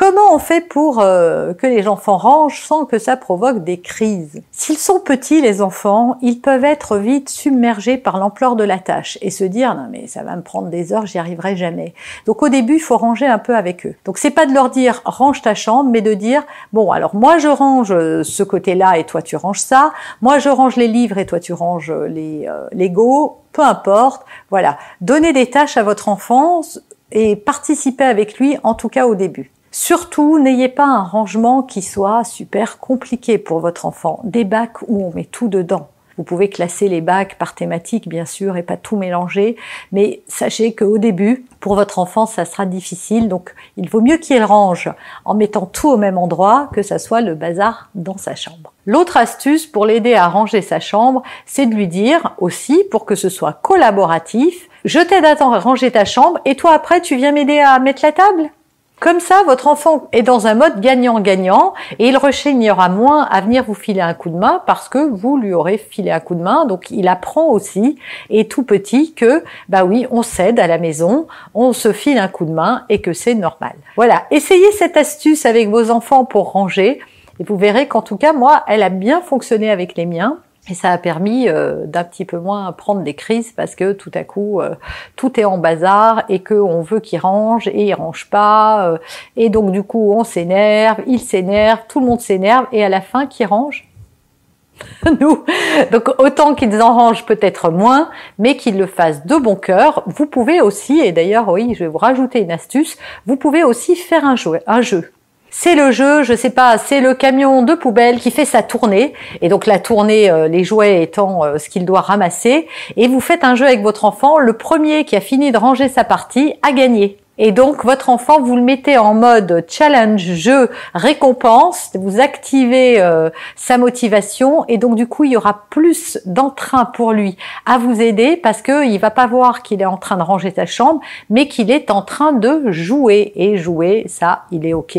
Comment on fait pour euh, que les enfants rangent sans que ça provoque des crises? S'ils sont petits, les enfants, ils peuvent être vite submergés par l'ampleur de la tâche et se dire non mais ça va me prendre des heures, j'y arriverai jamais. Donc au début, il faut ranger un peu avec eux. Donc c'est pas de leur dire range ta chambre, mais de dire bon alors moi je range ce côté-là et toi tu ranges ça. Moi je range les livres et toi tu ranges les euh, Lego. Peu importe. Voilà. Donnez des tâches à votre enfant et participez avec lui, en tout cas au début. Surtout, n'ayez pas un rangement qui soit super compliqué pour votre enfant. Des bacs où on met tout dedans. Vous pouvez classer les bacs par thématique, bien sûr, et pas tout mélanger. Mais sachez qu'au début, pour votre enfant, ça sera difficile. Donc, il vaut mieux qu'il range en mettant tout au même endroit que ça soit le bazar dans sa chambre. L'autre astuce pour l'aider à ranger sa chambre, c'est de lui dire aussi, pour que ce soit collaboratif, je t'aide à ranger ta chambre et toi après, tu viens m'aider à mettre la table? Comme ça, votre enfant est dans un mode gagnant-gagnant et il rechignera moins à venir vous filer un coup de main parce que vous lui aurez filé un coup de main. Donc, il apprend aussi, et tout petit, que, bah oui, on cède à la maison, on se file un coup de main et que c'est normal. Voilà. Essayez cette astuce avec vos enfants pour ranger et vous verrez qu'en tout cas, moi, elle a bien fonctionné avec les miens. Et ça a permis euh, d'un petit peu moins prendre des crises parce que tout à coup euh, tout est en bazar et qu'on veut qu'il range et il range pas euh, et donc du coup on s'énerve, il s'énerve, tout le monde s'énerve et à la fin qui range? Nous. Donc autant qu'ils en rangent peut-être moins, mais qu'ils le fassent de bon cœur. Vous pouvez aussi, et d'ailleurs oui, je vais vous rajouter une astuce, vous pouvez aussi faire un jeu. Un jeu. C'est le jeu, je sais pas, c'est le camion de poubelle qui fait sa tournée. Et donc la tournée, euh, les jouets étant euh, ce qu'il doit ramasser. Et vous faites un jeu avec votre enfant. Le premier qui a fini de ranger sa partie a gagné. Et donc votre enfant, vous le mettez en mode challenge, jeu, récompense, vous activez euh, sa motivation et donc du coup il y aura plus d'entrain pour lui à vous aider parce que il va pas voir qu'il est en train de ranger sa chambre, mais qu'il est en train de jouer et jouer, ça il est ok